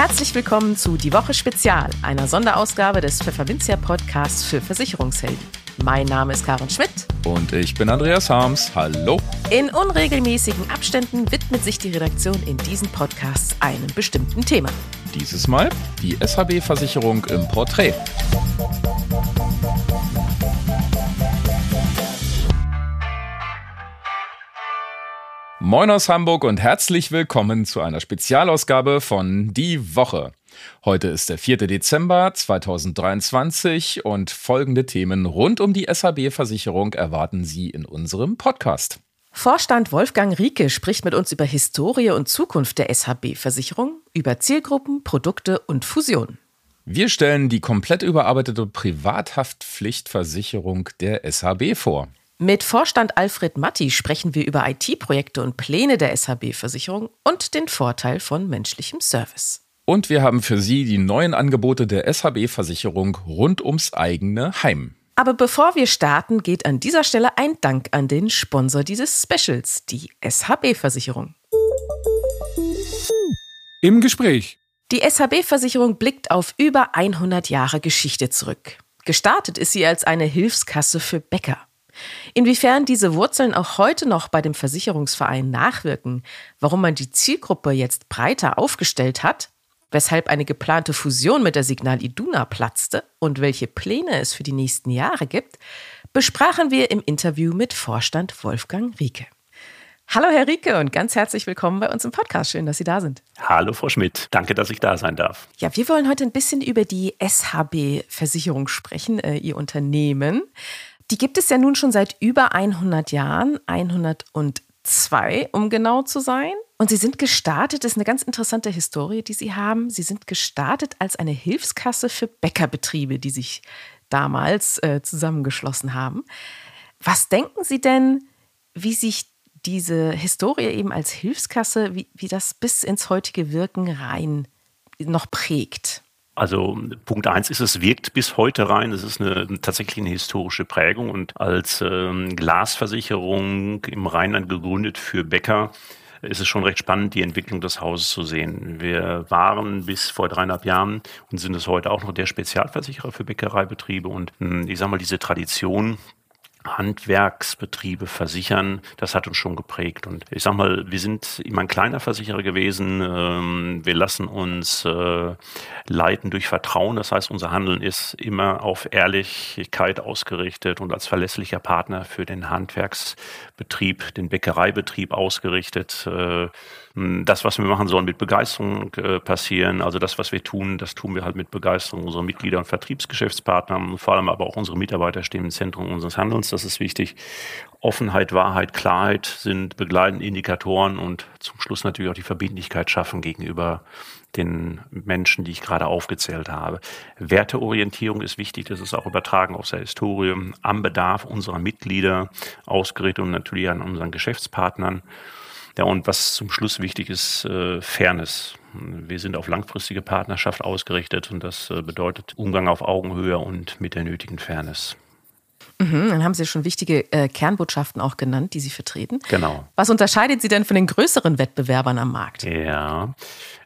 Herzlich willkommen zu Die Woche Spezial, einer Sonderausgabe des Pfefferminzia Podcasts für Versicherungshelden. Mein Name ist Karin Schmidt. Und ich bin Andreas Harms. Hallo. In unregelmäßigen Abständen widmet sich die Redaktion in diesen Podcasts einem bestimmten Thema. Dieses Mal die SHB-Versicherung im Porträt. Moin aus Hamburg und herzlich willkommen zu einer Spezialausgabe von Die Woche. Heute ist der 4. Dezember 2023 und folgende Themen rund um die SHB-Versicherung erwarten Sie in unserem Podcast. Vorstand Wolfgang Rieke spricht mit uns über Historie und Zukunft der SHB-Versicherung, über Zielgruppen, Produkte und Fusionen. Wir stellen die komplett überarbeitete Privathaftpflichtversicherung der SHB vor. Mit Vorstand Alfred Matti sprechen wir über IT-Projekte und Pläne der SHB-Versicherung und den Vorteil von menschlichem Service. Und wir haben für Sie die neuen Angebote der SHB-Versicherung rund ums eigene Heim. Aber bevor wir starten, geht an dieser Stelle ein Dank an den Sponsor dieses Specials, die SHB-Versicherung. Im Gespräch. Die SHB-Versicherung blickt auf über 100 Jahre Geschichte zurück. Gestartet ist sie als eine Hilfskasse für Bäcker. Inwiefern diese Wurzeln auch heute noch bei dem Versicherungsverein nachwirken, warum man die Zielgruppe jetzt breiter aufgestellt hat, weshalb eine geplante Fusion mit der Signal Iduna platzte und welche Pläne es für die nächsten Jahre gibt, besprachen wir im Interview mit Vorstand Wolfgang Rieke. Hallo Herr Rieke und ganz herzlich willkommen bei uns im Podcast. Schön, dass Sie da sind. Hallo Frau Schmidt, danke, dass ich da sein darf. Ja, wir wollen heute ein bisschen über die SHB Versicherung sprechen, äh, Ihr Unternehmen. Die gibt es ja nun schon seit über 100 Jahren, 102, um genau zu sein. Und sie sind gestartet, das ist eine ganz interessante Historie, die sie haben. Sie sind gestartet als eine Hilfskasse für Bäckerbetriebe, die sich damals äh, zusammengeschlossen haben. Was denken Sie denn, wie sich diese Historie eben als Hilfskasse, wie, wie das bis ins heutige Wirken rein noch prägt? Also Punkt eins ist, es wirkt bis heute rein. Es ist eine, tatsächlich eine historische Prägung und als ähm, Glasversicherung im Rheinland gegründet für Bäcker ist es schon recht spannend, die Entwicklung des Hauses zu sehen. Wir waren bis vor dreieinhalb Jahren und sind es heute auch noch der Spezialversicherer für Bäckereibetriebe und hm, ich sage mal, diese Tradition Handwerksbetriebe versichern, das hat uns schon geprägt. Und ich sag mal, wir sind immer ein kleiner Versicherer gewesen. Ähm, wir lassen uns äh, leiten durch Vertrauen. Das heißt, unser Handeln ist immer auf Ehrlichkeit ausgerichtet und als verlässlicher Partner für den Handwerksbetrieb, den Bäckereibetrieb ausgerichtet. Äh, das, was wir machen, soll mit Begeisterung äh, passieren. Also das, was wir tun, das tun wir halt mit Begeisterung unserer Mitglieder und Vertriebsgeschäftspartner. Vor allem aber auch unsere Mitarbeiter stehen im Zentrum unseres Handelns. Das ist wichtig. Offenheit, Wahrheit, Klarheit sind begleitende Indikatoren und zum Schluss natürlich auch die Verbindlichkeit schaffen gegenüber den Menschen, die ich gerade aufgezählt habe. Werteorientierung ist wichtig, das ist auch übertragen aus der Historie, am Bedarf unserer Mitglieder ausgerichtet und natürlich an unseren Geschäftspartnern. Ja, und was zum Schluss wichtig ist, äh, Fairness. Wir sind auf langfristige Partnerschaft ausgerichtet und das äh, bedeutet Umgang auf Augenhöhe und mit der nötigen Fairness. Mhm, dann haben Sie schon wichtige äh, Kernbotschaften auch genannt, die Sie vertreten. Genau. Was unterscheidet Sie denn von den größeren Wettbewerbern am Markt? Ja.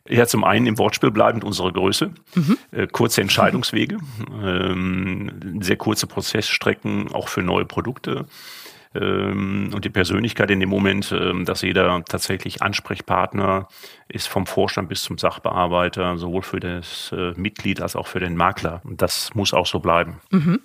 Ja, zum einen im Wortspiel bleibend unsere Größe, mhm. äh, kurze Entscheidungswege, ähm, sehr kurze Prozessstrecken, auch für neue Produkte und die Persönlichkeit in dem Moment, ähm, dass jeder tatsächlich Ansprechpartner ist vom Vorstand bis zum Sachbearbeiter, sowohl für das äh, Mitglied als auch für den Makler. Und das muss auch so bleiben. Mhm.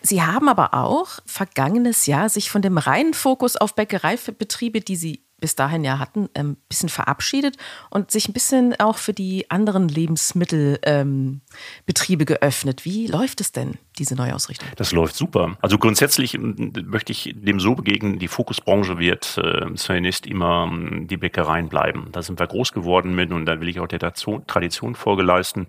Sie haben aber auch vergangenes Jahr sich von dem reinen Fokus auf Bäckereibetriebe, die Sie bis dahin ja hatten, ein ähm, bisschen verabschiedet und sich ein bisschen auch für die anderen Lebensmittelbetriebe ähm, geöffnet. Wie läuft es denn, diese Neuausrichtung? Das läuft super. Also grundsätzlich möchte ich dem so begegnen, die Fokusbranche wird äh, zunächst immer die Bäckereien bleiben. Da sind wir groß geworden mit und da will ich auch der Tradition Folge leisten.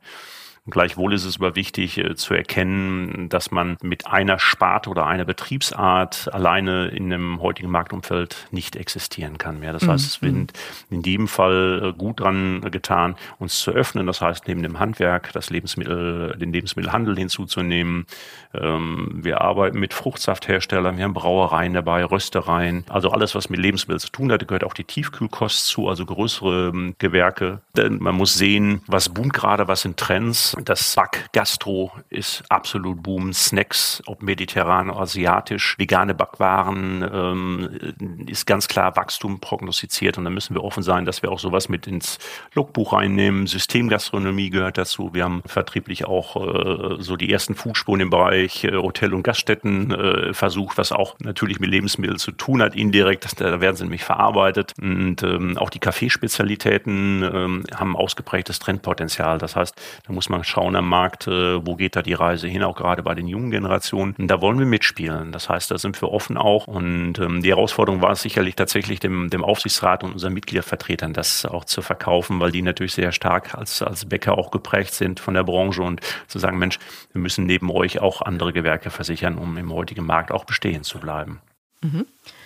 Gleichwohl ist es aber wichtig äh, zu erkennen, dass man mit einer Sparte oder einer Betriebsart alleine in einem heutigen Marktumfeld nicht existieren kann mehr. Das mhm. heißt, es wird mhm. in jedem Fall äh, gut dran getan, uns zu öffnen. Das heißt, neben dem Handwerk das Lebensmittel, den Lebensmittelhandel hinzuzunehmen. Ähm, wir arbeiten mit Fruchtsaftherstellern, wir haben Brauereien dabei, Röstereien. Also alles, was mit Lebensmitteln zu tun hat, gehört auch die Tiefkühlkost zu, also größere ähm, Gewerke. Denn man muss sehen, was boomt gerade, was sind Trends. Das Back Gastro ist absolut boom. Snacks, ob mediterran, asiatisch, vegane Backwaren ähm, ist ganz klar Wachstum prognostiziert und da müssen wir offen sein, dass wir auch sowas mit ins Logbuch reinnehmen. Systemgastronomie gehört dazu. Wir haben vertrieblich auch äh, so die ersten Fußspuren im Bereich äh, Hotel- und Gaststätten äh, versucht, was auch natürlich mit Lebensmitteln zu tun hat, indirekt. Da werden sie nämlich verarbeitet. Und ähm, auch die Kaffeespezialitäten ähm, haben ausgeprägtes Trendpotenzial. Das heißt, da muss man schauen am Markt, äh, wo geht da die Reise hin, auch gerade bei den jungen Generationen. Da wollen wir mitspielen. Das heißt, da sind wir offen auch. Und ähm, die Herausforderung war es sicherlich tatsächlich dem, dem Aufsichtsrat und unseren Mitgliedervertretern, das auch zu verkaufen, weil die natürlich sehr stark als, als Bäcker auch geprägt sind von der Branche und zu sagen, Mensch, wir müssen neben euch auch andere Gewerke versichern, um im heutigen Markt auch bestehen zu bleiben. Mhm.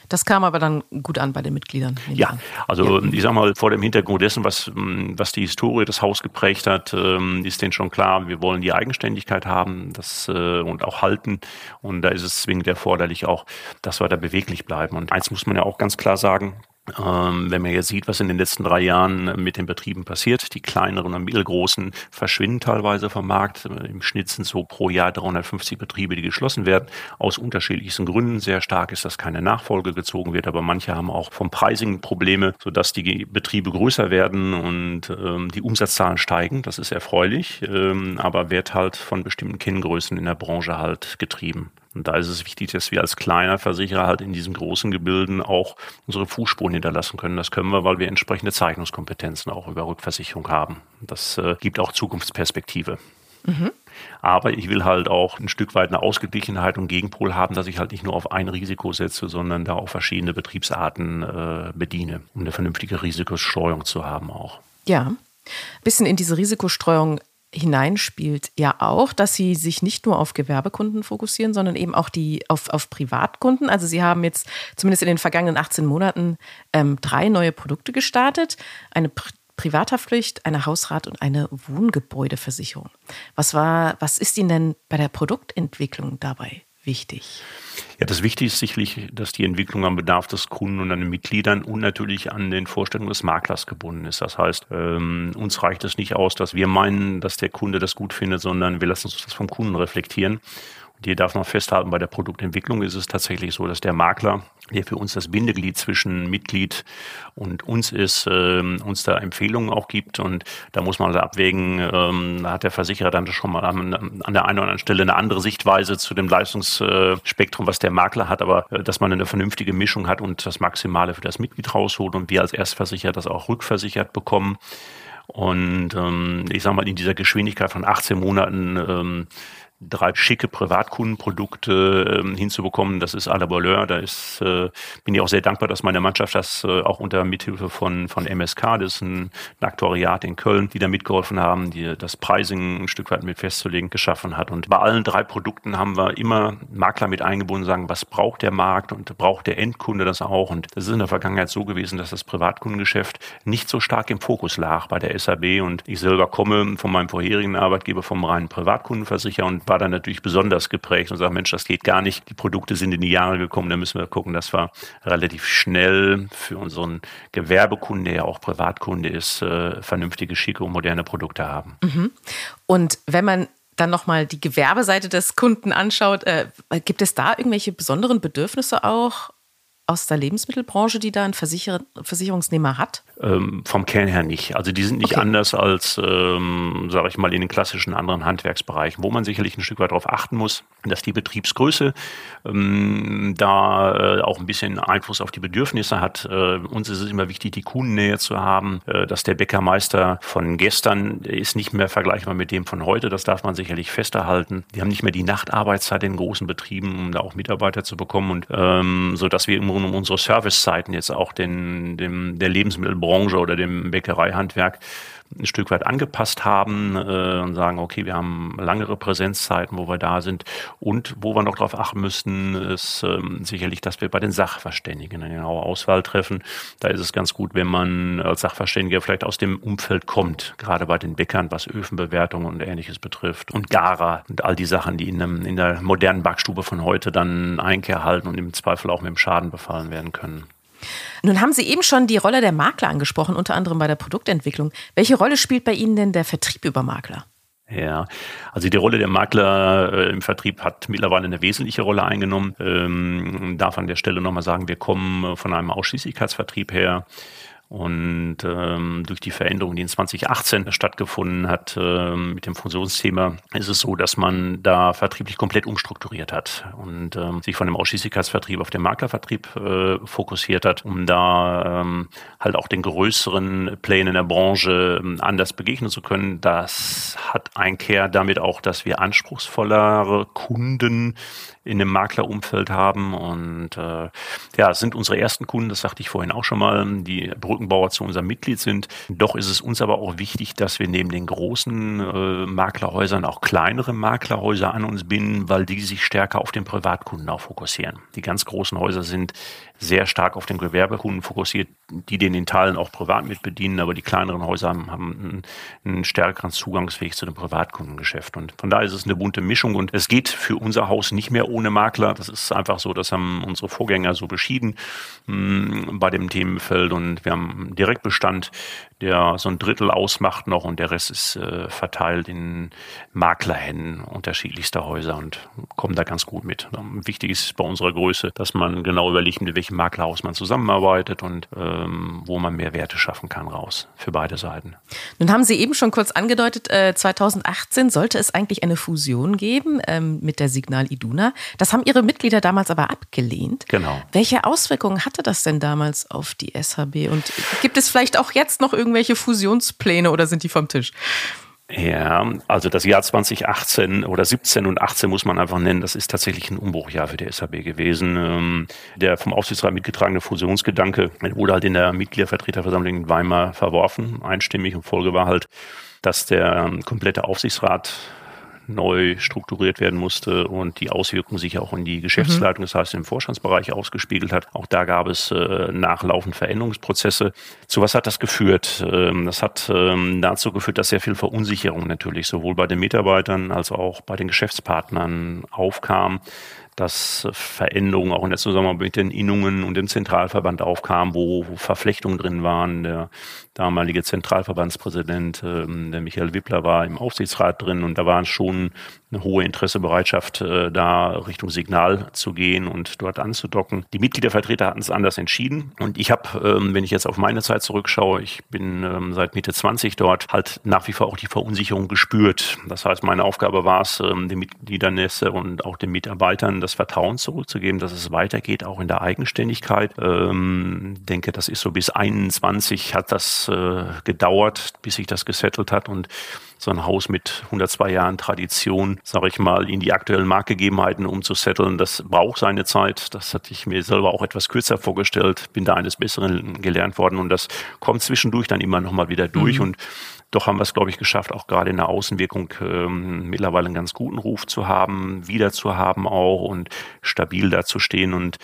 Das kam aber dann gut an bei den Mitgliedern. Ja, also ja. ich sag mal, vor dem Hintergrund dessen, was, was die Historie des Haus geprägt hat, ähm, ist denen schon klar, wir wollen die Eigenständigkeit haben das, äh, und auch halten. Und da ist es zwingend erforderlich auch, dass wir da beweglich bleiben. Und eins muss man ja auch ganz klar sagen, wenn man jetzt sieht, was in den letzten drei Jahren mit den Betrieben passiert, die kleineren und mittelgroßen verschwinden teilweise vom Markt. Im Schnitt sind so pro Jahr 350 Betriebe, die geschlossen werden, aus unterschiedlichsten Gründen. Sehr stark ist, dass keine Nachfolge gezogen wird, aber manche haben auch vom Pricing Probleme, sodass die Betriebe größer werden und ähm, die Umsatzzahlen steigen. Das ist erfreulich, ähm, aber wird halt von bestimmten Kenngrößen in der Branche halt getrieben. Und da ist es wichtig, dass wir als kleiner Versicherer halt in diesen großen Gebilden auch unsere Fußspuren hinterlassen können. Das können wir, weil wir entsprechende Zeichnungskompetenzen auch über Rückversicherung haben. Das äh, gibt auch Zukunftsperspektive. Mhm. Aber ich will halt auch ein Stück weit eine Ausgeglichenheit und Gegenpol haben, dass ich halt nicht nur auf ein Risiko setze, sondern da auch verschiedene Betriebsarten äh, bediene, um eine vernünftige Risikostreuung zu haben auch. Ja, bisschen in diese Risikostreuung hineinspielt ja auch, dass sie sich nicht nur auf Gewerbekunden fokussieren, sondern eben auch die auf, auf Privatkunden. Also sie haben jetzt zumindest in den vergangenen 18 Monaten ähm, drei neue Produkte gestartet. Eine Pri Privathaftpflicht, eine Hausrat und eine Wohngebäudeversicherung. Was war, was ist Ihnen denn bei der Produktentwicklung dabei wichtig? Ja, das Wichtige ist sicherlich, dass die Entwicklung am Bedarf des Kunden und an den Mitgliedern und natürlich an den Vorstellungen des Maklers gebunden ist. Das heißt, ähm, uns reicht es nicht aus, dass wir meinen, dass der Kunde das gut findet, sondern wir lassen uns das vom Kunden reflektieren. Die darf man festhalten, bei der Produktentwicklung ist es tatsächlich so, dass der Makler, der für uns das Bindeglied zwischen Mitglied und uns ist, äh, uns da Empfehlungen auch gibt. Und da muss man abwägen, ähm, da hat der Versicherer dann schon mal an, an, der einen oder anderen Stelle eine andere Sichtweise zu dem Leistungsspektrum, was der Makler hat, aber äh, dass man eine vernünftige Mischung hat und das Maximale für das Mitglied rausholt und wir als Erstversicherer das auch rückversichert bekommen. Und ähm, ich sage mal, in dieser Geschwindigkeit von 18 Monaten ähm, drei schicke Privatkundenprodukte ähm, hinzubekommen, das ist à la Voleur. Da ist, äh, bin ich auch sehr dankbar, dass meine Mannschaft das äh, auch unter Mithilfe von, von MSK, das ist ein, ein Aktuariat in Köln, die da mitgeholfen haben, die das Pricing ein Stück weit mit festzulegen, geschaffen hat. Und bei allen drei Produkten haben wir immer Makler mit eingebunden, sagen, was braucht der Markt und braucht der Endkunde das auch. Und das ist in der Vergangenheit so gewesen, dass das Privatkundengeschäft nicht so stark im Fokus lag bei der SAB. Und ich selber komme von meinem vorherigen Arbeitgeber vom reinen Privatkundenversicherer und war dann natürlich besonders geprägt und sagt, Mensch, das geht gar nicht. Die Produkte sind in die Jahre gekommen, da müssen wir gucken, dass wir relativ schnell für unseren Gewerbekunden, der ja auch Privatkunde ist, äh, vernünftige, schicke und moderne Produkte haben. Mhm. Und wenn man dann nochmal die Gewerbeseite des Kunden anschaut, äh, gibt es da irgendwelche besonderen Bedürfnisse auch aus der Lebensmittelbranche, die da ein Versicher Versicherungsnehmer hat? Ähm, vom Kern her nicht. Also die sind nicht okay. anders als, ähm, sage ich mal, in den klassischen anderen Handwerksbereichen, wo man sicherlich ein Stück weit darauf achten muss, dass die Betriebsgröße ähm, da äh, auch ein bisschen Einfluss auf die Bedürfnisse hat. Äh, uns ist es immer wichtig, die Kundennähe zu haben, äh, dass der Bäckermeister von gestern ist nicht mehr vergleichbar mit dem von heute. Das darf man sicherlich festhalten. Die haben nicht mehr die Nachtarbeitszeit in großen Betrieben, um da auch Mitarbeiter zu bekommen und ähm, so, dass wir im Grunde um unsere Servicezeiten jetzt auch den, dem, der Lebensmittelbranche Branche oder dem Bäckereihandwerk ein Stück weit angepasst haben äh, und sagen, okay, wir haben langere Präsenzzeiten, wo wir da sind und wo wir noch darauf achten müssten, ist ähm, sicherlich, dass wir bei den Sachverständigen eine genaue Auswahl treffen. Da ist es ganz gut, wenn man als Sachverständiger vielleicht aus dem Umfeld kommt, gerade bei den Bäckern, was Öfenbewertung und ähnliches betrifft und Gara und all die Sachen, die in, einem, in der modernen Backstube von heute dann Einkehr halten und im Zweifel auch mit dem Schaden befallen werden können. Nun haben Sie eben schon die Rolle der Makler angesprochen, unter anderem bei der Produktentwicklung. Welche Rolle spielt bei Ihnen denn der Vertrieb über Makler? Ja, also die Rolle der Makler äh, im Vertrieb hat mittlerweile eine wesentliche Rolle eingenommen. Ähm, darf an der Stelle nochmal sagen, wir kommen von einem Ausschließlichkeitsvertrieb her. Und ähm, durch die Veränderung, die in 2018 stattgefunden hat ähm, mit dem Fusionsthema, ist es so, dass man da vertrieblich komplett umstrukturiert hat und ähm, sich von dem Ausschließlichkeitsvertrieb auf den Maklervertrieb äh, fokussiert hat, um da ähm, halt auch den größeren Plänen in der Branche ähm, anders begegnen zu können. Das hat Einkehr damit auch, dass wir anspruchsvollere Kunden in dem Maklerumfeld haben. Und äh, ja, es sind unsere ersten Kunden, das sagte ich vorhin auch schon mal, die Brückenbauer zu unserem Mitglied sind. Doch ist es uns aber auch wichtig, dass wir neben den großen äh, Maklerhäusern auch kleinere Maklerhäuser an uns binden, weil die sich stärker auf den Privatkunden auch fokussieren. Die ganz großen Häuser sind sehr stark auf den Gewerbekunden fokussiert, die den in Teilen auch privat mit bedienen, aber die kleineren Häuser haben, haben einen, einen, stärkeren Zugangsweg zu dem Privatkundengeschäft. Und von daher ist es eine bunte Mischung und es geht für unser Haus nicht mehr ohne Makler. Das ist einfach so, das haben unsere Vorgänger so beschieden mh, hm, bei dem Themenfeld und wir haben einen Direktbestand, der so ein Drittel ausmacht noch und der Rest ist äh, verteilt in Maklerhänden unterschiedlichster Häuser und kommen da ganz gut mit. Wichtig ist bei unserer Größe, dass man genau überlegt, mit welchem welchem Maklerhaus man zusammenarbeitet und ähm, wo man mehr Werte schaffen kann raus für beide Seiten. Nun haben Sie eben schon kurz angedeutet, äh, 2018 sollte es eigentlich eine Fusion geben ähm, mit der Signal Iduna. Das haben Ihre Mitglieder damals aber abgelehnt. Genau. Welche Auswirkungen hatte das denn damals auf die SHB? Und gibt es vielleicht auch jetzt noch irgendwelche Fusionspläne oder sind die vom Tisch? Ja, also das Jahr 2018 oder 17 und 18 muss man einfach nennen, das ist tatsächlich ein Umbruchjahr für die SAB gewesen. Ähm, der vom Aufsichtsrat mitgetragene Fusionsgedanke wurde halt in der Mitgliedervertreterversammlung in Weimar verworfen, einstimmig und Folge war halt, dass der komplette Aufsichtsrat neu strukturiert werden musste und die Auswirkungen sich auch in die Geschäftsleitung, mhm. das heißt im Vorstandsbereich ausgespiegelt hat. Auch da gab es äh, nachlaufend Veränderungsprozesse. Zu was hat das geführt? Ähm, das hat ähm, dazu geführt, dass sehr viel Verunsicherung natürlich sowohl bei den Mitarbeitern als auch bei den Geschäftspartnern aufkam dass Veränderungen auch in der Zusammenarbeit mit den Innungen und dem Zentralverband aufkamen, wo, Verflechtungen drin waren. Der damalige Zentralverbandspräsident, ähm, der Michael Wippler, war im Aufsichtsrat drin und da war schon eine hohe Interessebereitschaft, äh, da Richtung Signal zu gehen und dort anzudocken. Die Mitgliedervertreter hatten es anders entschieden und ich habe, ähm, wenn ich jetzt auf meine Zeit zurückschaue, ich bin ähm, seit Mitte 20 dort, halt nach wie vor auch die Verunsicherung gespürt. Das heißt, meine Aufgabe war es, den Mitgliedernässe und auch den Mitarbeitern das Vertrauen zurückzugeben, dass es weitergeht, auch in der Eigenständigkeit. Ähm, denke, das ist so bis 21 hat das äh, gedauert, bis sich das gesettelt hat und so ein Haus mit 102 Jahren Tradition, sage ich mal, in die aktuellen Marktgegebenheiten umzusetteln, das braucht seine Zeit. Das hatte ich mir selber auch etwas kürzer vorgestellt, bin da eines Besseren gelernt worden und das kommt zwischendurch dann immer noch mal wieder durch mhm. und doch haben wir es, glaube ich, geschafft, auch gerade in der Außenwirkung ähm, mittlerweile einen ganz guten Ruf zu haben, wieder zu haben auch und stabil dazustehen und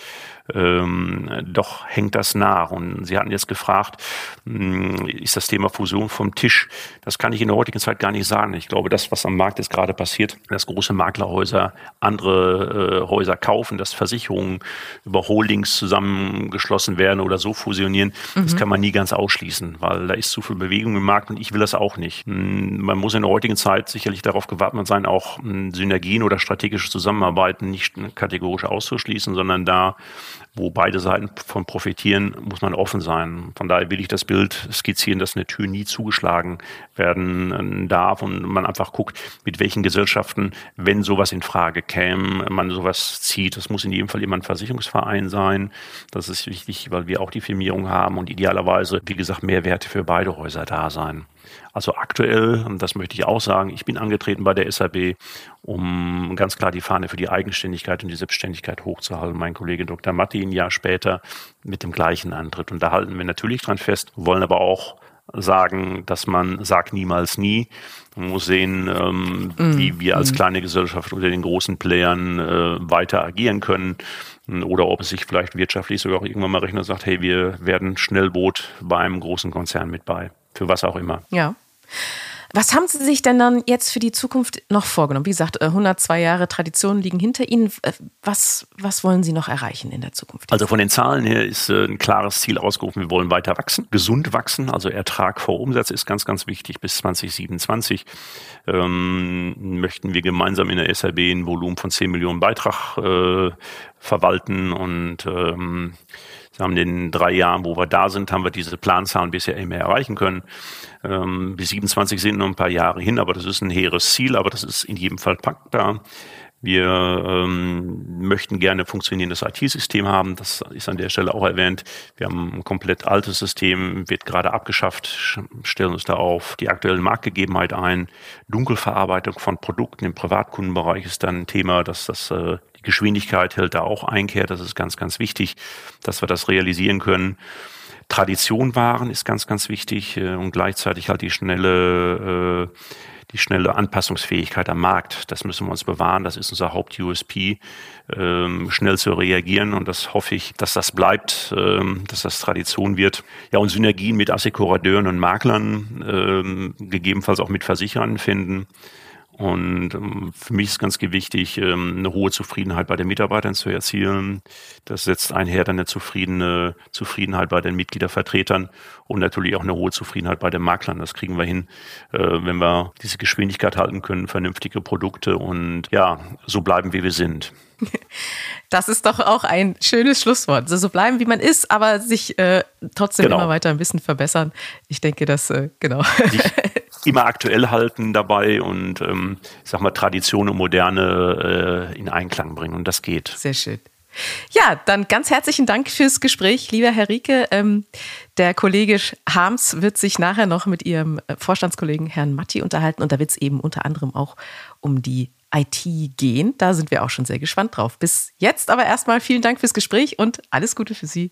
ähm, doch hängt das nach. Und Sie hatten jetzt gefragt, hm, ist das Thema Fusion vom Tisch? Das kann ich in der heutigen Zeit gar nicht sagen. Ich glaube, das, was am Markt jetzt gerade passiert, dass große Maklerhäuser andere äh, Häuser kaufen, dass Versicherungen über Holdings zusammengeschlossen werden oder so fusionieren, mhm. das kann man nie ganz ausschließen, weil da ist zu viel Bewegung im Markt und ich will das auch nicht. Hm, man muss in der heutigen Zeit sicherlich darauf gewappnet sein, auch hm, Synergien oder strategische Zusammenarbeiten nicht kategorisch auszuschließen, sondern da wo beide Seiten von profitieren, muss man offen sein. Von daher will ich das Bild skizzieren, dass eine Tür nie zugeschlagen werden äh, darf und man einfach guckt, mit welchen Gesellschaften, wenn sowas in Frage käme, man sowas zieht. Das muss in jedem Fall immer ein Versicherungsverein sein. Das ist wichtig, weil wir auch die Firmierung haben und idealerweise, wie gesagt, Mehrwerte für beide Häuser da sein. Also aktuell, das möchte ich auch sagen, ich bin angetreten bei der SAB, um ganz klar die Fahne für die Eigenständigkeit und die Selbstständigkeit hochzuhalten. Mein Kollege Dr. Matti ein Jahr später mit dem gleichen Antritt. Und da halten wir natürlich dran fest, wollen aber auch sagen, dass man sagt niemals nie. Man muss sehen, ähm, mm. wie wir als mm. kleine Gesellschaft unter den großen Playern äh, weiter agieren können oder ob es sich vielleicht wirtschaftlich sogar auch irgendwann mal rechnet und sagt, hey, wir werden Schnellboot bei einem großen Konzern mit bei. Für was auch immer. Ja. Was haben Sie sich denn dann jetzt für die Zukunft noch vorgenommen? Wie gesagt, 102 äh, Jahre Tradition liegen hinter Ihnen. Äh, was, was wollen Sie noch erreichen in der Zukunft? Also von den Zahlen her ist äh, ein klares Ziel ausgerufen. Wir wollen weiter wachsen, gesund wachsen. Also Ertrag vor Umsatz ist ganz, ganz wichtig. Bis 2027 ähm, möchten wir gemeinsam in der SRB ein Volumen von 10 Millionen Beitrag äh, verwalten und ähm, wir haben in den drei Jahren, wo wir da sind, haben wir diese Planzahlen bisher immer erreichen können. Ähm, bis 27 sind noch ein paar Jahre hin, aber das ist ein hehres Ziel, aber das ist in jedem Fall packbar. Wir ähm, möchten gerne funktionierendes IT-System haben. Das ist an der Stelle auch erwähnt. Wir haben ein komplett altes System, wird gerade abgeschafft, stellen uns da auf die aktuelle Marktgegebenheit ein. Dunkelverarbeitung von Produkten im Privatkundenbereich ist dann ein Thema, dass das äh, die Geschwindigkeit hält da auch Einkehr. Das ist ganz, ganz wichtig, dass wir das realisieren können. Tradition wahren ist ganz, ganz wichtig äh, und gleichzeitig halt die schnelle äh, die schnelle Anpassungsfähigkeit am Markt. Das müssen wir uns bewahren. Das ist unser Haupt-USP, ähm, schnell zu reagieren. Und das hoffe ich, dass das bleibt, ähm, dass das Tradition wird. Ja, und Synergien mit Assekurateuren und Maklern, ähm, gegebenenfalls auch mit Versicherern finden. Und ähm, für mich ist ganz wichtig, ähm, eine hohe Zufriedenheit bei den Mitarbeitern zu erzielen. Das setzt einher dann eine zufriedene Zufriedenheit bei den Mitgliedervertretern und natürlich auch eine hohe Zufriedenheit bei den Maklern. Das kriegen wir hin, äh, wenn wir diese Geschwindigkeit halten können, vernünftige Produkte und ja, so bleiben, wie wir sind. Das ist doch auch ein schönes Schlusswort. So bleiben, wie man ist, aber sich äh, trotzdem genau. immer weiter ein bisschen verbessern. Ich denke, das, äh, genau. Sich immer aktuell halten dabei und, ähm, ich sag mal, Tradition und Moderne äh, in Einklang bringen. Und das geht. Sehr schön. Ja, dann ganz herzlichen Dank fürs Gespräch, lieber Herr Rieke. Ähm, der Kollege Harms wird sich nachher noch mit Ihrem äh, Vorstandskollegen Herrn Matti unterhalten und da wird es eben unter anderem auch um die IT gehen. Da sind wir auch schon sehr gespannt drauf. Bis jetzt aber erstmal vielen Dank fürs Gespräch und alles Gute für Sie.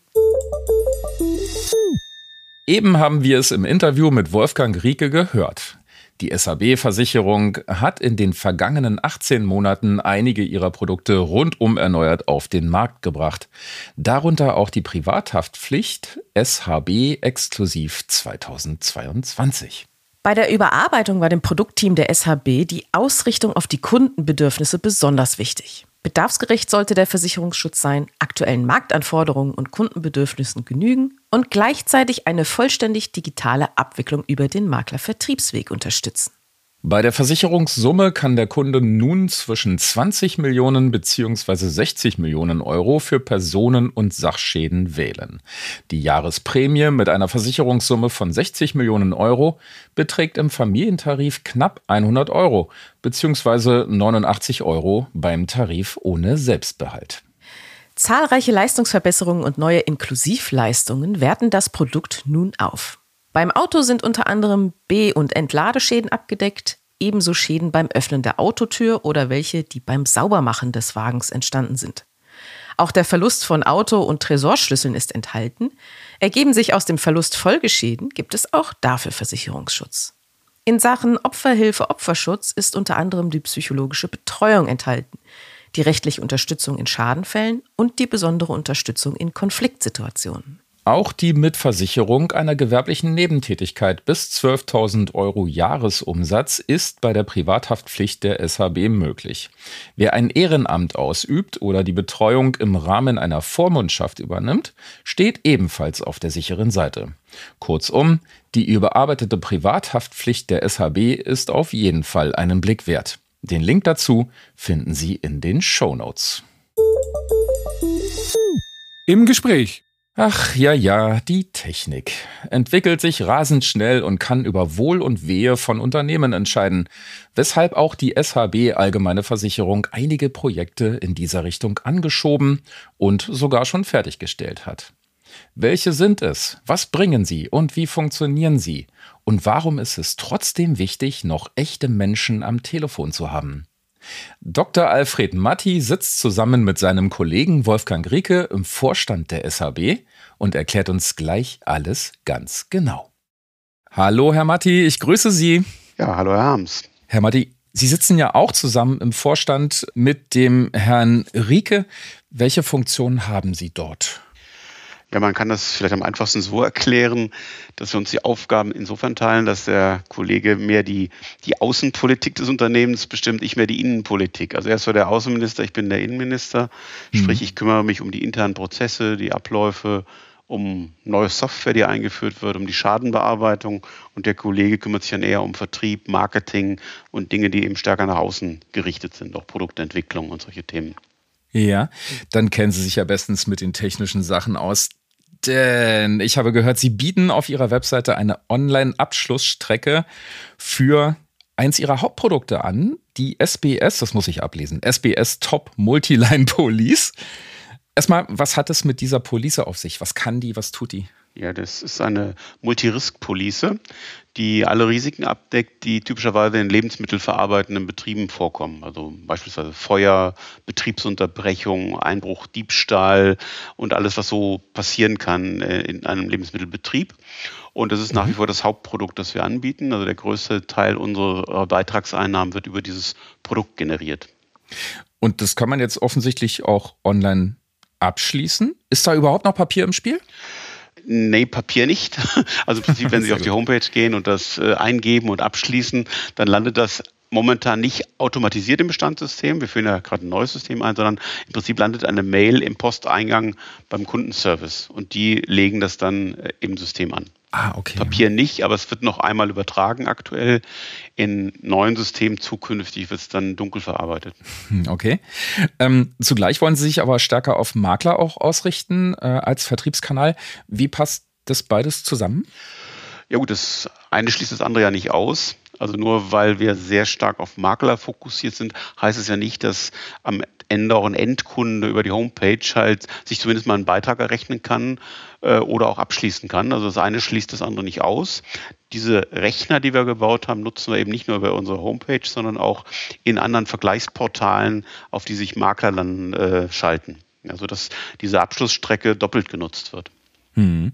Eben haben wir es im Interview mit Wolfgang Rieke gehört. Die SAB-Versicherung hat in den vergangenen 18 Monaten einige ihrer Produkte rundum erneuert auf den Markt gebracht. Darunter auch die Privathaftpflicht SHB exklusiv 2022. Bei der Überarbeitung war dem Produktteam der SHB die Ausrichtung auf die Kundenbedürfnisse besonders wichtig. Bedarfsgerecht sollte der Versicherungsschutz sein, aktuellen Marktanforderungen und Kundenbedürfnissen genügen und gleichzeitig eine vollständig digitale Abwicklung über den Maklervertriebsweg unterstützen. Bei der Versicherungssumme kann der Kunde nun zwischen 20 Millionen bzw. 60 Millionen Euro für Personen- und Sachschäden wählen. Die Jahresprämie mit einer Versicherungssumme von 60 Millionen Euro beträgt im Familientarif knapp 100 Euro bzw. 89 Euro beim Tarif ohne Selbstbehalt. Zahlreiche Leistungsverbesserungen und neue Inklusivleistungen werten das Produkt nun auf. Beim Auto sind unter anderem B- und Entladeschäden abgedeckt, ebenso Schäden beim Öffnen der Autotür oder welche, die beim Saubermachen des Wagens entstanden sind. Auch der Verlust von Auto- und Tresorschlüsseln ist enthalten. Ergeben sich aus dem Verlust Folgeschäden, gibt es auch dafür Versicherungsschutz. In Sachen Opferhilfe, Opferschutz ist unter anderem die psychologische Betreuung enthalten, die rechtliche Unterstützung in Schadenfällen und die besondere Unterstützung in Konfliktsituationen. Auch die Mitversicherung einer gewerblichen Nebentätigkeit bis 12.000 Euro Jahresumsatz ist bei der Privathaftpflicht der SHB möglich. Wer ein Ehrenamt ausübt oder die Betreuung im Rahmen einer Vormundschaft übernimmt, steht ebenfalls auf der sicheren Seite. Kurzum, die überarbeitete Privathaftpflicht der SHB ist auf jeden Fall einen Blick wert. Den Link dazu finden Sie in den Show Notes. Im Gespräch Ach ja, ja, die Technik entwickelt sich rasend schnell und kann über Wohl und Wehe von Unternehmen entscheiden, weshalb auch die SHB Allgemeine Versicherung einige Projekte in dieser Richtung angeschoben und sogar schon fertiggestellt hat. Welche sind es? Was bringen sie und wie funktionieren sie? Und warum ist es trotzdem wichtig, noch echte Menschen am Telefon zu haben? Dr. Alfred Matti sitzt zusammen mit seinem Kollegen Wolfgang Rieke im Vorstand der SHB und erklärt uns gleich alles ganz genau. Hallo, Herr Matti, ich grüße Sie. Ja, hallo, Herr Harms. Herr Matti, Sie sitzen ja auch zusammen im Vorstand mit dem Herrn Rieke. Welche Funktion haben Sie dort? Ja, man kann das vielleicht am einfachsten so erklären, dass wir uns die Aufgaben insofern teilen, dass der Kollege mehr die, die Außenpolitik des Unternehmens bestimmt, ich mehr die Innenpolitik. Also er ist so der Außenminister, ich bin der Innenminister. Mhm. Sprich, ich kümmere mich um die internen Prozesse, die Abläufe, um neue Software, die eingeführt wird, um die Schadenbearbeitung. Und der Kollege kümmert sich dann eher um Vertrieb, Marketing und Dinge, die eben stärker nach außen gerichtet sind, auch Produktentwicklung und solche Themen. Ja, dann kennen Sie sich ja bestens mit den technischen Sachen aus. Denn ich habe gehört, Sie bieten auf Ihrer Webseite eine Online-Abschlussstrecke für eins Ihrer Hauptprodukte an, die SBS, das muss ich ablesen, SBS Top Multiline Police. Erstmal, was hat es mit dieser Police auf sich? Was kann die, was tut die? Ja, das ist eine Multi-Risk-Police, die alle Risiken abdeckt, die typischerweise in lebensmittelverarbeitenden Betrieben vorkommen. Also beispielsweise Feuer, Betriebsunterbrechung, Einbruch, Diebstahl und alles, was so passieren kann äh, in einem Lebensmittelbetrieb. Und das ist nach wie mhm. vor das Hauptprodukt, das wir anbieten. Also der größte Teil unserer Beitragseinnahmen wird über dieses Produkt generiert. Und das kann man jetzt offensichtlich auch online abschließen. Ist da überhaupt noch Papier im Spiel? Nee, Papier nicht. Also im Prinzip, wenn Sie auf die Homepage gehen und das äh, eingeben und abschließen, dann landet das momentan nicht automatisiert im Bestandssystem. Wir führen ja gerade ein neues System ein, sondern im Prinzip landet eine Mail im Posteingang beim Kundenservice und die legen das dann äh, im System an. Ah, okay. Papier nicht, aber es wird noch einmal übertragen aktuell. In neuen Systemen zukünftig wird es dann dunkel verarbeitet. Hm, okay. Ähm, zugleich wollen Sie sich aber stärker auf Makler auch ausrichten äh, als Vertriebskanal. Wie passt das beides zusammen? Ja gut, das eine schließt das andere ja nicht aus. Also nur weil wir sehr stark auf Makler fokussiert sind, heißt es ja nicht, dass am Ende auch ein Endkunde über die Homepage halt sich zumindest mal einen Beitrag errechnen kann äh, oder auch abschließen kann. Also das eine schließt das andere nicht aus. Diese Rechner, die wir gebaut haben, nutzen wir eben nicht nur über unsere Homepage, sondern auch in anderen Vergleichsportalen, auf die sich Makler dann äh, schalten. Also dass diese Abschlussstrecke doppelt genutzt wird. Hm.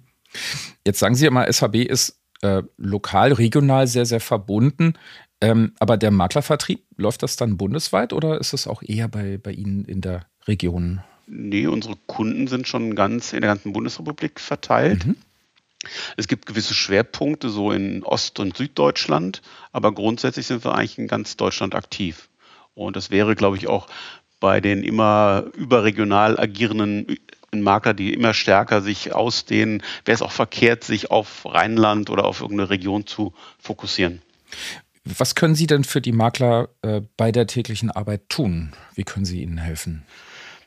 Jetzt sagen Sie immer, SHB ist äh, lokal, regional sehr, sehr verbunden. Ähm, aber der Maklervertrieb, läuft das dann bundesweit oder ist es auch eher bei, bei Ihnen in der Region? Nee, unsere Kunden sind schon ganz in der ganzen Bundesrepublik verteilt. Mhm. Es gibt gewisse Schwerpunkte so in Ost- und Süddeutschland, aber grundsätzlich sind wir eigentlich in ganz Deutschland aktiv. Und das wäre, glaube ich, auch bei den immer überregional agierenden Makler, die immer stärker sich ausdehnen, wäre es auch verkehrt, sich auf Rheinland oder auf irgendeine Region zu fokussieren. Was können Sie denn für die Makler äh, bei der täglichen Arbeit tun? Wie können Sie ihnen helfen?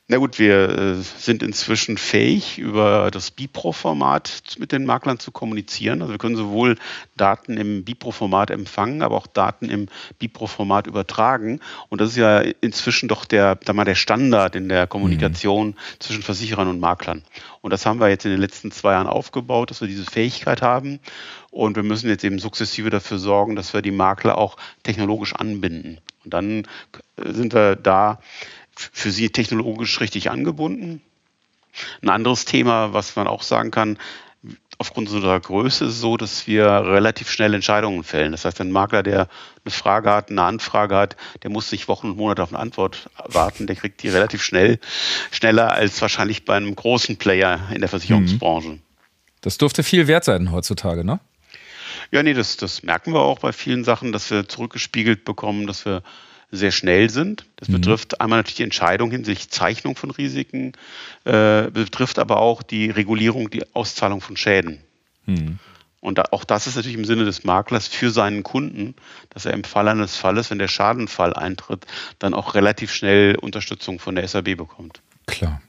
Na gut, wir äh, sind inzwischen fähig, über das Bipro-Format mit den Maklern zu kommunizieren. Also wir können sowohl Daten im Bipro-Format empfangen, aber auch Daten im Bipro-Format übertragen. Und das ist ja inzwischen doch der, da mal der Standard in der Kommunikation mhm. zwischen Versicherern und Maklern. Und das haben wir jetzt in den letzten zwei Jahren aufgebaut, dass wir diese Fähigkeit haben. Und wir müssen jetzt eben sukzessive dafür sorgen, dass wir die Makler auch technologisch anbinden. Und dann sind wir da für sie technologisch richtig angebunden. Ein anderes Thema, was man auch sagen kann, aufgrund unserer Größe ist es so, dass wir relativ schnell Entscheidungen fällen. Das heißt, ein Makler, der eine Frage hat, eine Anfrage hat, der muss nicht Wochen und Monate auf eine Antwort warten. Der kriegt die relativ schnell, schneller als wahrscheinlich bei einem großen Player in der Versicherungsbranche. Mhm. Das dürfte viel wert sein heutzutage, ne? Ja, nee, das, das merken wir auch bei vielen Sachen, dass wir zurückgespiegelt bekommen, dass wir sehr schnell sind. Das mhm. betrifft einmal natürlich die Entscheidung hinsichtlich Zeichnung von Risiken, äh, betrifft aber auch die Regulierung, die Auszahlung von Schäden. Mhm. Und da, auch das ist natürlich im Sinne des Maklers für seinen Kunden, dass er im Fall eines Falles, wenn der Schadenfall eintritt, dann auch relativ schnell Unterstützung von der SAB bekommt. Klar.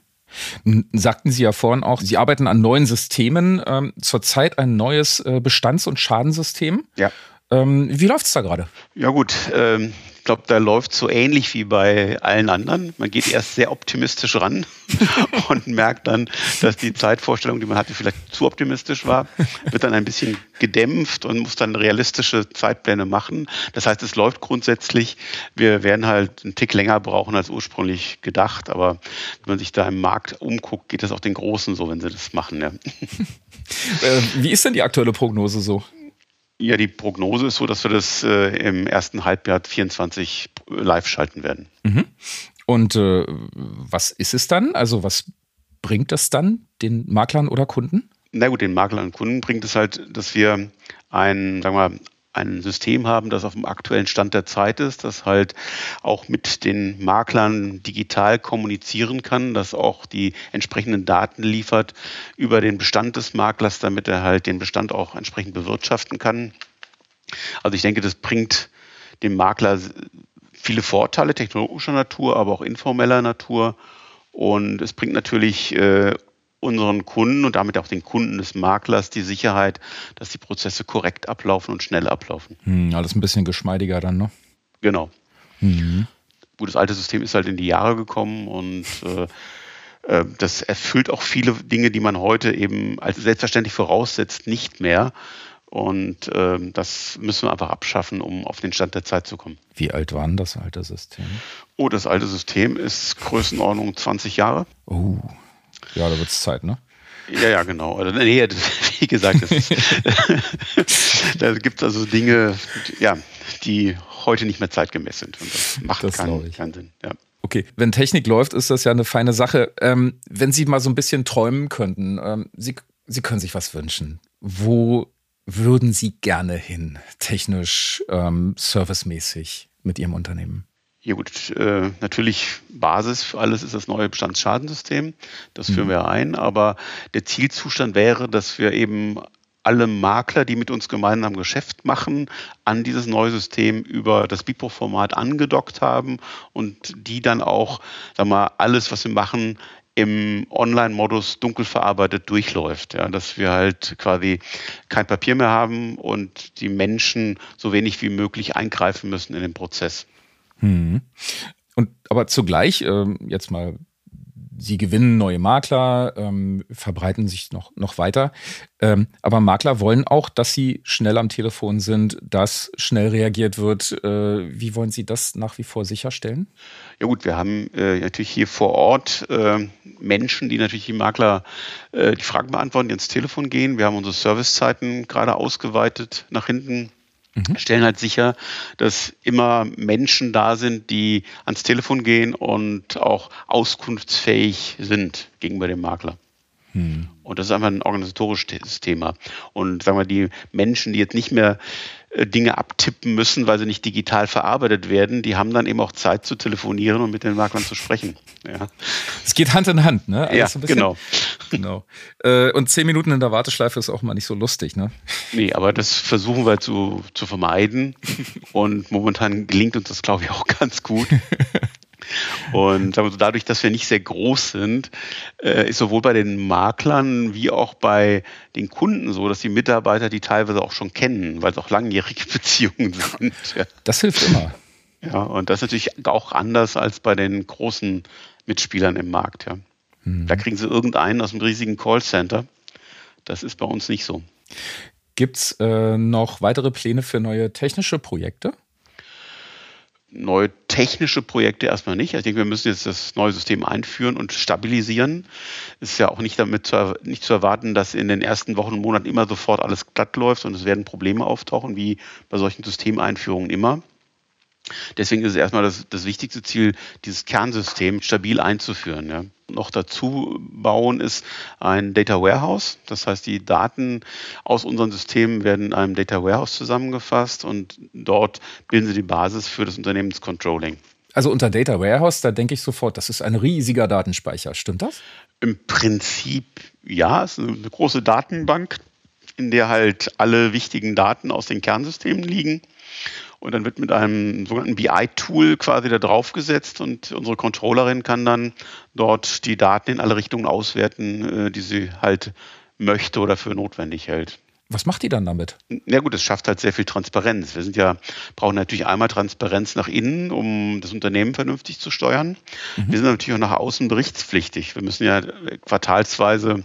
Sagten Sie ja vorhin auch, Sie arbeiten an neuen Systemen, ähm, zurzeit ein neues äh, Bestands- und Schadensystem. Ja. Ähm, wie läuft es da gerade? Ja gut, ähm, ich glaube, da läuft so ähnlich wie bei allen anderen. Man geht erst sehr optimistisch ran und merkt dann, dass die Zeitvorstellung, die man hatte, vielleicht zu optimistisch war, wird dann ein bisschen gedämpft und muss dann realistische Zeitpläne machen. Das heißt, es läuft grundsätzlich. Wir werden halt einen Tick länger brauchen als ursprünglich gedacht, aber wenn man sich da im Markt umguckt, geht das auch den Großen so, wenn sie das machen. Ja. Äh, wie ist denn die aktuelle Prognose so? Ja, die Prognose ist so, dass wir das äh, im ersten Halbjahr 24 live schalten werden. Mhm. Und äh, was ist es dann? Also was bringt das dann den Maklern oder Kunden? Na gut, den Maklern und Kunden bringt es halt, dass wir ein, sagen wir mal, ein System haben, das auf dem aktuellen Stand der Zeit ist, das halt auch mit den Maklern digital kommunizieren kann, das auch die entsprechenden Daten liefert über den Bestand des Maklers, damit er halt den Bestand auch entsprechend bewirtschaften kann. Also ich denke, das bringt dem Makler viele Vorteile technologischer Natur, aber auch informeller Natur. Und es bringt natürlich äh, unseren Kunden und damit auch den Kunden des Maklers die Sicherheit, dass die Prozesse korrekt ablaufen und schnell ablaufen. Hm, alles ein bisschen geschmeidiger dann, ne? Genau. Mhm. Gut, das alte System ist halt in die Jahre gekommen und äh, äh, das erfüllt auch viele Dinge, die man heute eben als selbstverständlich voraussetzt, nicht mehr. Und äh, das müssen wir einfach abschaffen, um auf den Stand der Zeit zu kommen. Wie alt war denn das alte System? Oh, das alte System ist Größenordnung 20 Jahre. Oh, ja, da wird es Zeit, ne? Ja, ja, genau. Nee, wie gesagt, da gibt es also Dinge, ja, die heute nicht mehr zeitgemäß sind. Und das macht das keinen, keinen Sinn. Ja. Okay, wenn Technik läuft, ist das ja eine feine Sache. Ähm, wenn Sie mal so ein bisschen träumen könnten, ähm, Sie, Sie können sich was wünschen. Wo würden Sie gerne hin, technisch, ähm, servicemäßig mit Ihrem Unternehmen? Ja gut, äh, natürlich Basis für alles ist das neue Bestandsschadensystem. Das führen mhm. wir ein. Aber der Zielzustand wäre, dass wir eben alle Makler, die mit uns gemeinsam Geschäft machen, an dieses neue System über das BIPO-Format angedockt haben und die dann auch, sag mal, alles, was wir machen, im Online-Modus dunkel verarbeitet durchläuft. Ja, dass wir halt quasi kein Papier mehr haben und die Menschen so wenig wie möglich eingreifen müssen in den Prozess. Hm. Und aber zugleich, ähm, jetzt mal, sie gewinnen neue Makler, ähm, verbreiten sich noch, noch weiter. Ähm, aber Makler wollen auch, dass sie schnell am Telefon sind, dass schnell reagiert wird. Äh, wie wollen Sie das nach wie vor sicherstellen? Ja gut, wir haben äh, natürlich hier vor Ort äh, Menschen, die natürlich die Makler äh, die Fragen beantworten, die ans Telefon gehen. Wir haben unsere Servicezeiten gerade ausgeweitet nach hinten mhm. stellen halt sicher, dass immer Menschen da sind, die ans Telefon gehen und auch auskunftsfähig sind gegenüber dem Makler. Mhm. Und das ist einfach ein organisatorisches Thema. Und sagen wir, die Menschen, die jetzt nicht mehr Dinge abtippen müssen, weil sie nicht digital verarbeitet werden, die haben dann eben auch Zeit zu telefonieren und mit den Maklern zu sprechen. Ja. Es geht Hand in Hand, ne? Alles ja, genau. genau. Äh, und zehn Minuten in der Warteschleife ist auch mal nicht so lustig, ne? Nee, aber das versuchen wir zu, zu vermeiden. Und momentan gelingt uns das, glaube ich, auch ganz gut. Und dadurch, dass wir nicht sehr groß sind, äh, ist sowohl bei den Maklern wie auch bei den Kunden so, dass die Mitarbeiter die teilweise auch schon kennen, weil es auch langjährige Beziehungen sind. Das hilft immer. Ja, und das ist natürlich auch anders als bei den großen Mitspielern im Markt. Ja. Mhm. Da kriegen sie irgendeinen aus einem riesigen Callcenter. Das ist bei uns nicht so. Gibt es äh, noch weitere Pläne für neue technische Projekte? Neue technische Projekte erstmal nicht. Ich denke, wir müssen jetzt das neue System einführen und stabilisieren. Ist ja auch nicht damit zu, nicht zu erwarten, dass in den ersten Wochen und Monaten immer sofort alles glatt läuft und es werden Probleme auftauchen, wie bei solchen Systemeinführungen immer. Deswegen ist es erstmal das, das wichtigste Ziel, dieses Kernsystem stabil einzuführen. Ja. Noch dazu bauen ist ein Data Warehouse. Das heißt, die Daten aus unseren Systemen werden in einem Data Warehouse zusammengefasst und dort bilden sie die Basis für das Unternehmenscontrolling. Also unter Data Warehouse, da denke ich sofort, das ist ein riesiger Datenspeicher. Stimmt das? Im Prinzip ja, es ist eine große Datenbank, in der halt alle wichtigen Daten aus den Kernsystemen liegen. Und dann wird mit einem sogenannten BI-Tool quasi da draufgesetzt und unsere Controllerin kann dann dort die Daten in alle Richtungen auswerten, äh, die sie halt möchte oder für notwendig hält. Was macht die dann damit? Ja gut, es schafft halt sehr viel Transparenz. Wir sind ja, brauchen natürlich einmal Transparenz nach innen, um das Unternehmen vernünftig zu steuern. Mhm. Wir sind natürlich auch nach außen berichtspflichtig. Wir müssen ja quartalsweise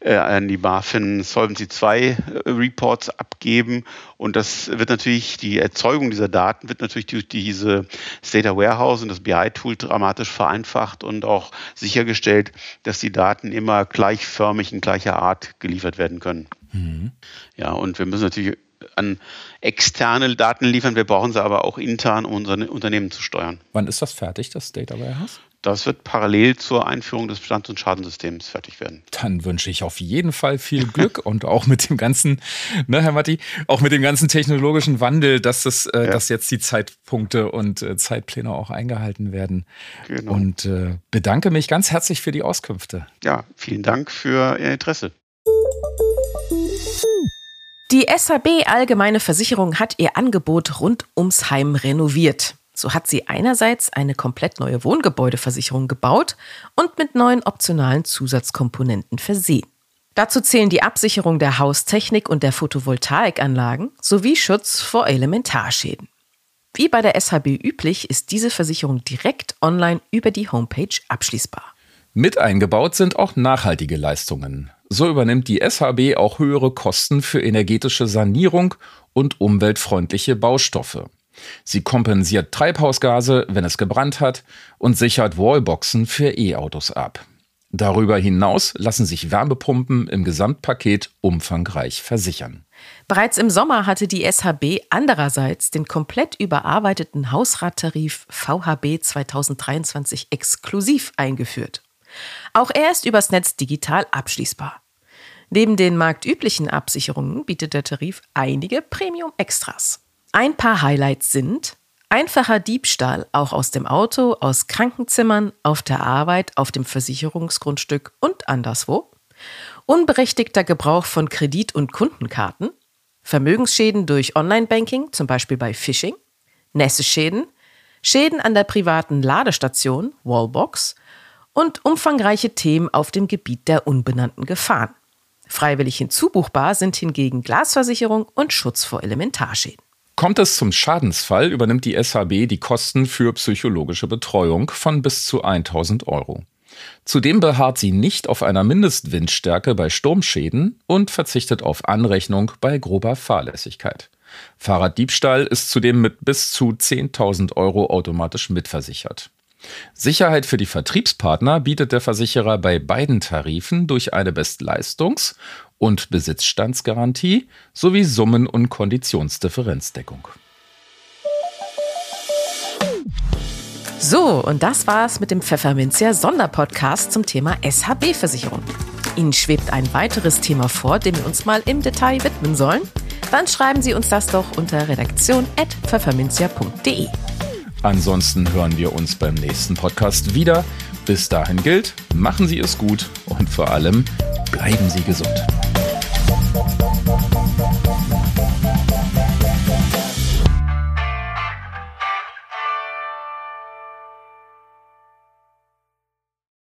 äh, an die BaFin Solvency 2 äh, Reports abgeben. Und das wird natürlich, die Erzeugung dieser Daten wird natürlich durch diese Data Warehouse und das BI-Tool dramatisch vereinfacht und auch sichergestellt, dass die Daten immer gleichförmig in gleicher Art geliefert werden können. Mhm. Ja, und wir müssen natürlich an externe Daten liefern. Wir brauchen sie aber auch intern, um unser Unternehmen zu steuern. Wann ist das fertig, das Data Warehouse? Das wird parallel zur Einführung des Bestands- und Schadensystems fertig werden. Dann wünsche ich auf jeden Fall viel Glück und auch mit dem ganzen, ne, Herr Matti, auch mit dem ganzen technologischen Wandel, dass das, äh, ja. dass jetzt die Zeitpunkte und äh, Zeitpläne auch eingehalten werden. Genau. Und äh, bedanke mich ganz herzlich für die Auskünfte. Ja, vielen Dank für Ihr Interesse. Die SHB Allgemeine Versicherung hat ihr Angebot rund ums Heim renoviert. So hat sie einerseits eine komplett neue Wohngebäudeversicherung gebaut und mit neuen optionalen Zusatzkomponenten versehen. Dazu zählen die Absicherung der Haustechnik und der Photovoltaikanlagen sowie Schutz vor Elementarschäden. Wie bei der SHB üblich ist diese Versicherung direkt online über die Homepage abschließbar. Mit eingebaut sind auch nachhaltige Leistungen. So übernimmt die SHB auch höhere Kosten für energetische Sanierung und umweltfreundliche Baustoffe. Sie kompensiert Treibhausgase, wenn es gebrannt hat, und sichert Wallboxen für E-Autos ab. Darüber hinaus lassen sich Wärmepumpen im Gesamtpaket umfangreich versichern. Bereits im Sommer hatte die SHB andererseits den komplett überarbeiteten Hausrattarif VHB 2023 exklusiv eingeführt. Auch er ist übers Netz digital abschließbar. Neben den marktüblichen Absicherungen bietet der Tarif einige Premium-Extras. Ein paar Highlights sind einfacher Diebstahl auch aus dem Auto, aus Krankenzimmern, auf der Arbeit, auf dem Versicherungsgrundstück und anderswo, unberechtigter Gebrauch von Kredit- und Kundenkarten, Vermögensschäden durch Online-Banking, zum Beispiel bei Phishing, Nässeschäden, Schäden an der privaten Ladestation, Wallbox. Und umfangreiche Themen auf dem Gebiet der unbenannten Gefahren. Freiwillig hinzubuchbar sind hingegen Glasversicherung und Schutz vor Elementarschäden. Kommt es zum Schadensfall, übernimmt die SHB die Kosten für psychologische Betreuung von bis zu 1000 Euro. Zudem beharrt sie nicht auf einer Mindestwindstärke bei Sturmschäden und verzichtet auf Anrechnung bei grober Fahrlässigkeit. Fahrraddiebstahl ist zudem mit bis zu 10.000 Euro automatisch mitversichert. Sicherheit für die Vertriebspartner bietet der Versicherer bei beiden Tarifen durch eine Bestleistungs- und Besitzstandsgarantie sowie Summen- und Konditionsdifferenzdeckung. So, und das war's mit dem Pfefferminzia Sonderpodcast zum Thema SHB-Versicherung. Ihnen schwebt ein weiteres Thema vor, dem wir uns mal im Detail widmen sollen? Dann schreiben Sie uns das doch unter redaktion.pfefferminzia.de. Ansonsten hören wir uns beim nächsten Podcast wieder. Bis dahin gilt, machen Sie es gut und vor allem bleiben Sie gesund.